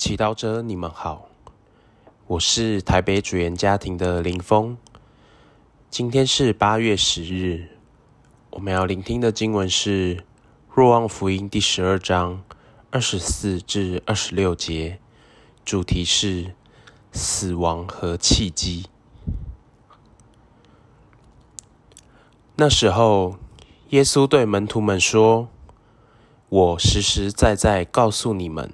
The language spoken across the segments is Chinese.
祈祷者，你们好，我是台北主言家庭的林峰。今天是八月十日，我们要聆听的经文是《若望福音》第十二章二十四至二十六节，主题是死亡和契机。那时候，耶稣对门徒们说：“我实实在在告诉你们。”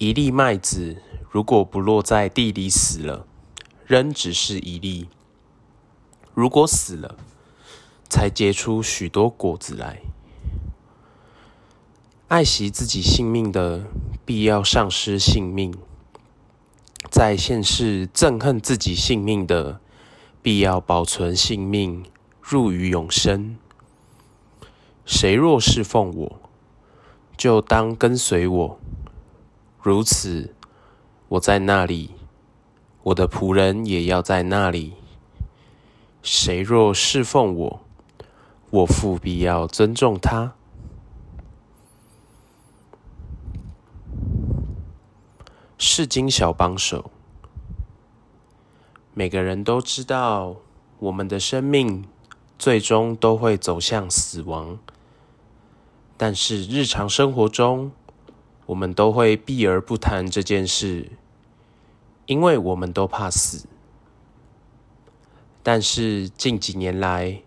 一粒麦子如果不落在地里死了，仍只是一粒；如果死了，才结出许多果子来。爱惜自己性命的，必要丧失性命；在现世憎恨自己性命的，必要保存性命，入于永生。谁若侍奉我，就当跟随我。如此，我在那里，我的仆人也要在那里。谁若侍奉我，我父必要尊重他。是经小帮手。每个人都知道，我们的生命最终都会走向死亡，但是日常生活中，我们都会避而不谈这件事，因为我们都怕死。但是近几年来，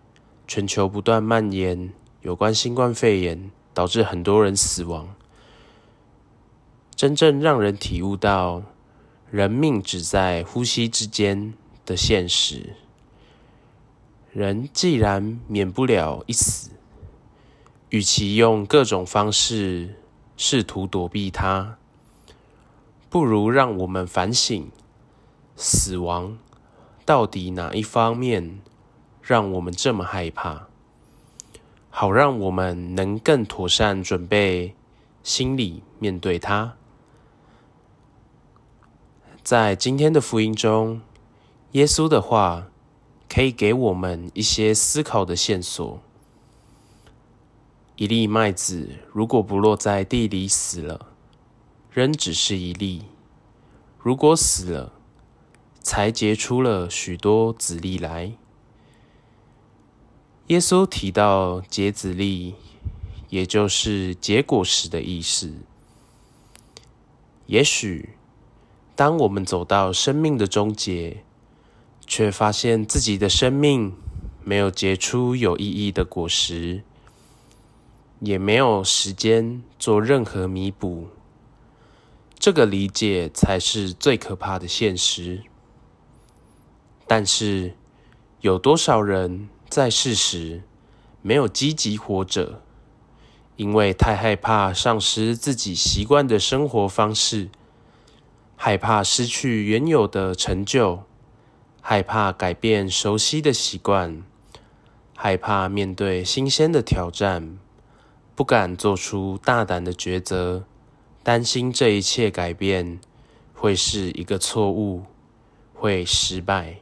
全球不断蔓延有关新冠肺炎，导致很多人死亡。真正让人体悟到人命只在呼吸之间的现实，人既然免不了一死，与其用各种方式。试图躲避它，不如让我们反省：死亡到底哪一方面让我们这么害怕？好让我们能更妥善准备心理面对它。在今天的福音中，耶稣的话可以给我们一些思考的线索。一粒麦子如果不落在地里死了，仍只是一粒；如果死了，才结出了许多子粒来。耶稣提到结子粒，也就是结果时的意思。也许，当我们走到生命的终结，却发现自己的生命没有结出有意义的果实。也没有时间做任何弥补，这个理解才是最可怕的现实。但是，有多少人在世时没有积极活着，因为太害怕丧失自己习惯的生活方式，害怕失去原有的成就，害怕改变熟悉的习惯，害怕面对新鲜的挑战。不敢做出大胆的抉择，担心这一切改变会是一个错误，会失败。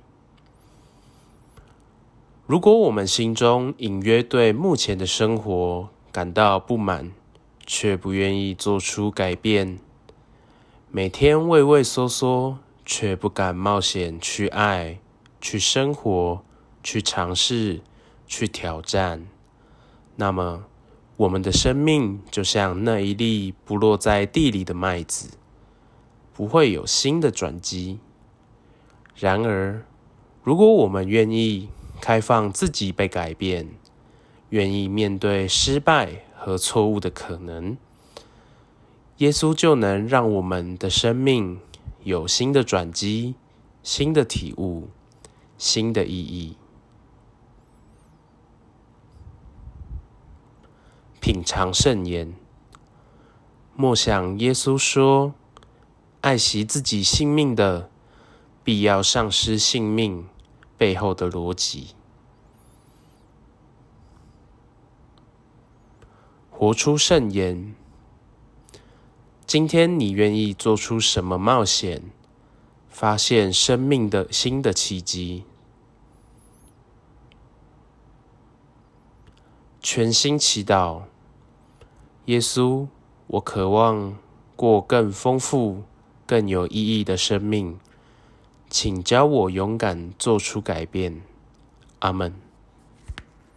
如果我们心中隐约对目前的生活感到不满，却不愿意做出改变，每天畏畏缩缩，却不敢冒险去爱、去生活、去尝试、去挑战，那么。我们的生命就像那一粒不落在地里的麦子，不会有新的转机。然而，如果我们愿意开放自己被改变，愿意面对失败和错误的可能，耶稣就能让我们的生命有新的转机、新的体悟、新的意义。品尝圣言，莫想耶稣说：“爱惜自己性命的，必要丧失性命。”背后的逻辑，活出圣言。今天你愿意做出什么冒险，发现生命的新的奇迹？全心祈祷。耶稣，我渴望过更丰富、更有意义的生命。请教我勇敢做出改变。阿门。